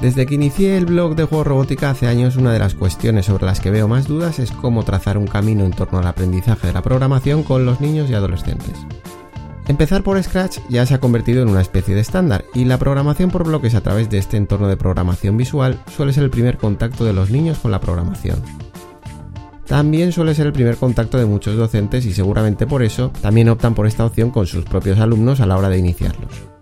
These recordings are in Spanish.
Desde que inicié el blog de Juego Robótica hace años, una de las cuestiones sobre las que veo más dudas es cómo trazar un camino en torno al aprendizaje de la programación con los niños y adolescentes. Empezar por Scratch ya se ha convertido en una especie de estándar y la programación por bloques a través de este entorno de programación visual suele ser el primer contacto de los niños con la programación. También suele ser el primer contacto de muchos docentes y seguramente por eso también optan por esta opción con sus propios alumnos a la hora de iniciarlos.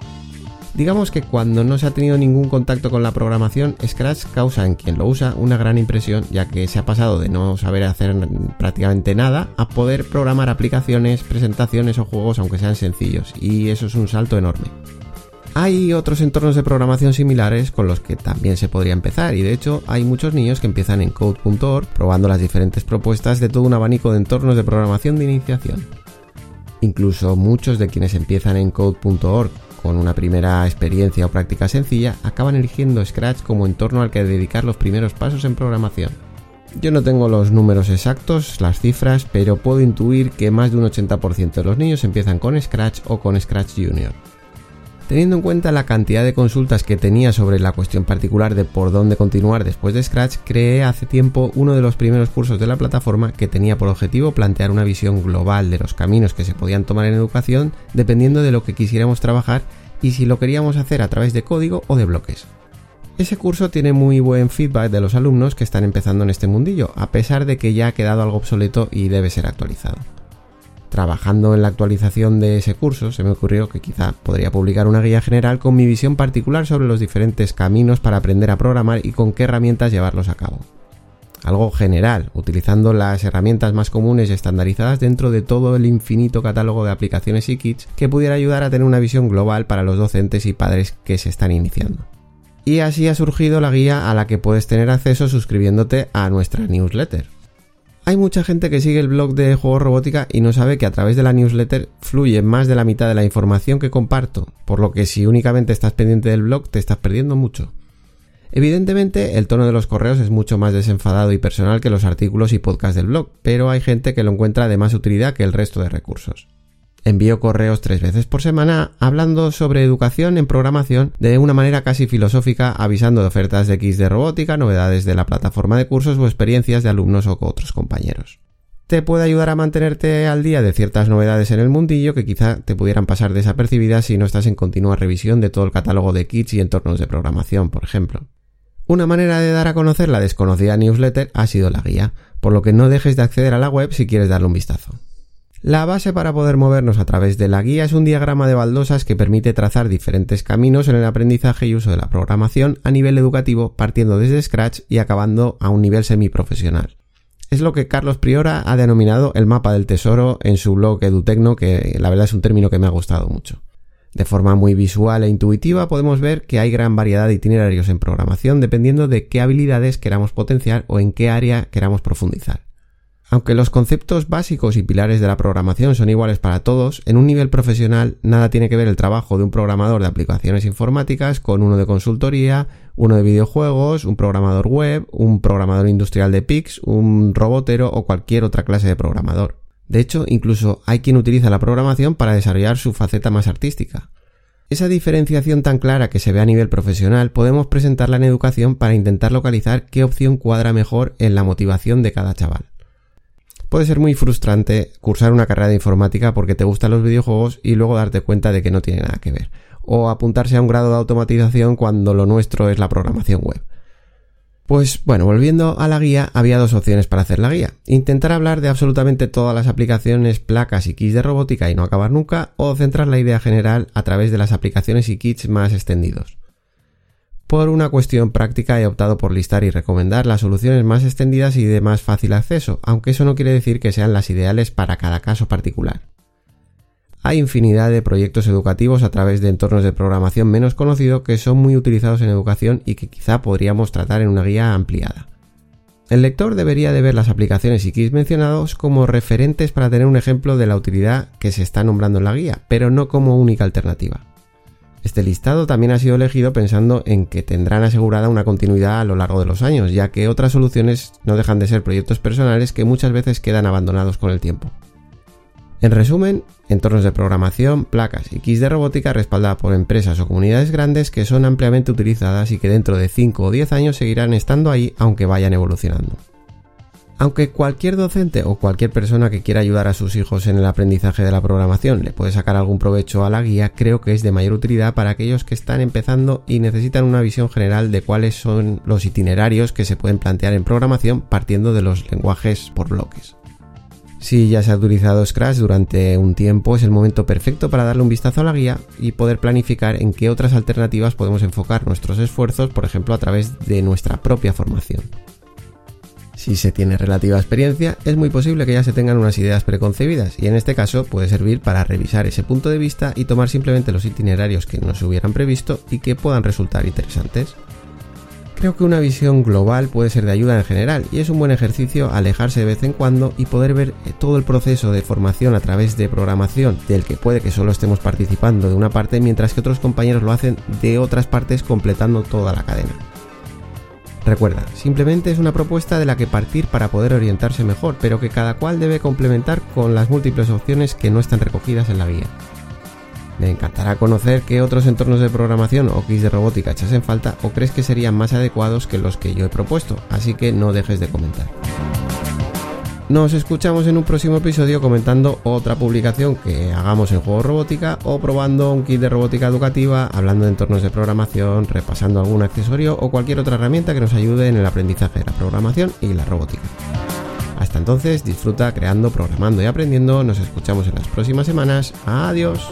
Digamos que cuando no se ha tenido ningún contacto con la programación, Scratch causa en quien lo usa una gran impresión, ya que se ha pasado de no saber hacer prácticamente nada a poder programar aplicaciones, presentaciones o juegos aunque sean sencillos, y eso es un salto enorme. Hay otros entornos de programación similares con los que también se podría empezar y de hecho hay muchos niños que empiezan en code.org probando las diferentes propuestas de todo un abanico de entornos de programación de iniciación. Incluso muchos de quienes empiezan en code.org con una primera experiencia o práctica sencilla, acaban eligiendo Scratch como entorno al que dedicar los primeros pasos en programación. Yo no tengo los números exactos, las cifras, pero puedo intuir que más de un 80% de los niños empiezan con Scratch o con Scratch Junior. Teniendo en cuenta la cantidad de consultas que tenía sobre la cuestión particular de por dónde continuar después de Scratch, creé hace tiempo uno de los primeros cursos de la plataforma que tenía por objetivo plantear una visión global de los caminos que se podían tomar en educación dependiendo de lo que quisiéramos trabajar y si lo queríamos hacer a través de código o de bloques. Ese curso tiene muy buen feedback de los alumnos que están empezando en este mundillo, a pesar de que ya ha quedado algo obsoleto y debe ser actualizado trabajando en la actualización de ese curso, se me ocurrió que quizá podría publicar una guía general con mi visión particular sobre los diferentes caminos para aprender a programar y con qué herramientas llevarlos a cabo. Algo general, utilizando las herramientas más comunes y estandarizadas dentro de todo el infinito catálogo de aplicaciones y kits que pudiera ayudar a tener una visión global para los docentes y padres que se están iniciando. Y así ha surgido la guía a la que puedes tener acceso suscribiéndote a nuestra newsletter. Hay mucha gente que sigue el blog de Juegos Robótica y no sabe que a través de la newsletter fluye más de la mitad de la información que comparto, por lo que si únicamente estás pendiente del blog te estás perdiendo mucho. Evidentemente, el tono de los correos es mucho más desenfadado y personal que los artículos y podcasts del blog, pero hay gente que lo encuentra de más utilidad que el resto de recursos. Envío correos tres veces por semana hablando sobre educación en programación de una manera casi filosófica, avisando de ofertas de kits de robótica, novedades de la plataforma de cursos o experiencias de alumnos o otros compañeros. Te puede ayudar a mantenerte al día de ciertas novedades en el mundillo que quizá te pudieran pasar desapercibidas si no estás en continua revisión de todo el catálogo de kits y entornos de programación, por ejemplo. Una manera de dar a conocer la desconocida newsletter ha sido la guía, por lo que no dejes de acceder a la web si quieres darle un vistazo. La base para poder movernos a través de la guía es un diagrama de baldosas que permite trazar diferentes caminos en el aprendizaje y uso de la programación a nivel educativo partiendo desde Scratch y acabando a un nivel semiprofesional. Es lo que Carlos Priora ha denominado el mapa del tesoro en su blog Edutecno, que la verdad es un término que me ha gustado mucho. De forma muy visual e intuitiva podemos ver que hay gran variedad de itinerarios en programación dependiendo de qué habilidades queramos potenciar o en qué área queramos profundizar. Aunque los conceptos básicos y pilares de la programación son iguales para todos, en un nivel profesional nada tiene que ver el trabajo de un programador de aplicaciones informáticas con uno de consultoría, uno de videojuegos, un programador web, un programador industrial de PIX, un robotero o cualquier otra clase de programador. De hecho, incluso hay quien utiliza la programación para desarrollar su faceta más artística. Esa diferenciación tan clara que se ve a nivel profesional podemos presentarla en educación para intentar localizar qué opción cuadra mejor en la motivación de cada chaval. Puede ser muy frustrante cursar una carrera de informática porque te gustan los videojuegos y luego darte cuenta de que no tiene nada que ver. O apuntarse a un grado de automatización cuando lo nuestro es la programación web. Pues bueno, volviendo a la guía, había dos opciones para hacer la guía. Intentar hablar de absolutamente todas las aplicaciones, placas y kits de robótica y no acabar nunca, o centrar la idea general a través de las aplicaciones y kits más extendidos. Por una cuestión práctica he optado por listar y recomendar las soluciones más extendidas y de más fácil acceso, aunque eso no quiere decir que sean las ideales para cada caso particular. Hay infinidad de proyectos educativos a través de entornos de programación menos conocidos que son muy utilizados en educación y que quizá podríamos tratar en una guía ampliada. El lector debería de ver las aplicaciones y kits mencionados como referentes para tener un ejemplo de la utilidad que se está nombrando en la guía, pero no como única alternativa. Este listado también ha sido elegido pensando en que tendrán asegurada una continuidad a lo largo de los años, ya que otras soluciones no dejan de ser proyectos personales que muchas veces quedan abandonados con el tiempo. En resumen, entornos de programación, placas y kits de robótica respaldadas por empresas o comunidades grandes que son ampliamente utilizadas y que dentro de 5 o 10 años seguirán estando ahí aunque vayan evolucionando. Aunque cualquier docente o cualquier persona que quiera ayudar a sus hijos en el aprendizaje de la programación le puede sacar algún provecho a la guía, creo que es de mayor utilidad para aquellos que están empezando y necesitan una visión general de cuáles son los itinerarios que se pueden plantear en programación partiendo de los lenguajes por bloques. Si ya se ha utilizado Scratch durante un tiempo, es el momento perfecto para darle un vistazo a la guía y poder planificar en qué otras alternativas podemos enfocar nuestros esfuerzos, por ejemplo, a través de nuestra propia formación. Si se tiene relativa experiencia, es muy posible que ya se tengan unas ideas preconcebidas y en este caso puede servir para revisar ese punto de vista y tomar simplemente los itinerarios que no se hubieran previsto y que puedan resultar interesantes. Creo que una visión global puede ser de ayuda en general y es un buen ejercicio alejarse de vez en cuando y poder ver eh, todo el proceso de formación a través de programación del que puede que solo estemos participando de una parte mientras que otros compañeros lo hacen de otras partes completando toda la cadena. Recuerda, simplemente es una propuesta de la que partir para poder orientarse mejor, pero que cada cual debe complementar con las múltiples opciones que no están recogidas en la guía. Me encantará conocer qué otros entornos de programación o kits de robótica echas en falta o crees que serían más adecuados que los que yo he propuesto, así que no dejes de comentar. Nos escuchamos en un próximo episodio comentando otra publicación que hagamos en juego robótica o probando un kit de robótica educativa, hablando de entornos de programación, repasando algún accesorio o cualquier otra herramienta que nos ayude en el aprendizaje de la programación y la robótica. Hasta entonces, disfruta creando, programando y aprendiendo. Nos escuchamos en las próximas semanas. Adiós.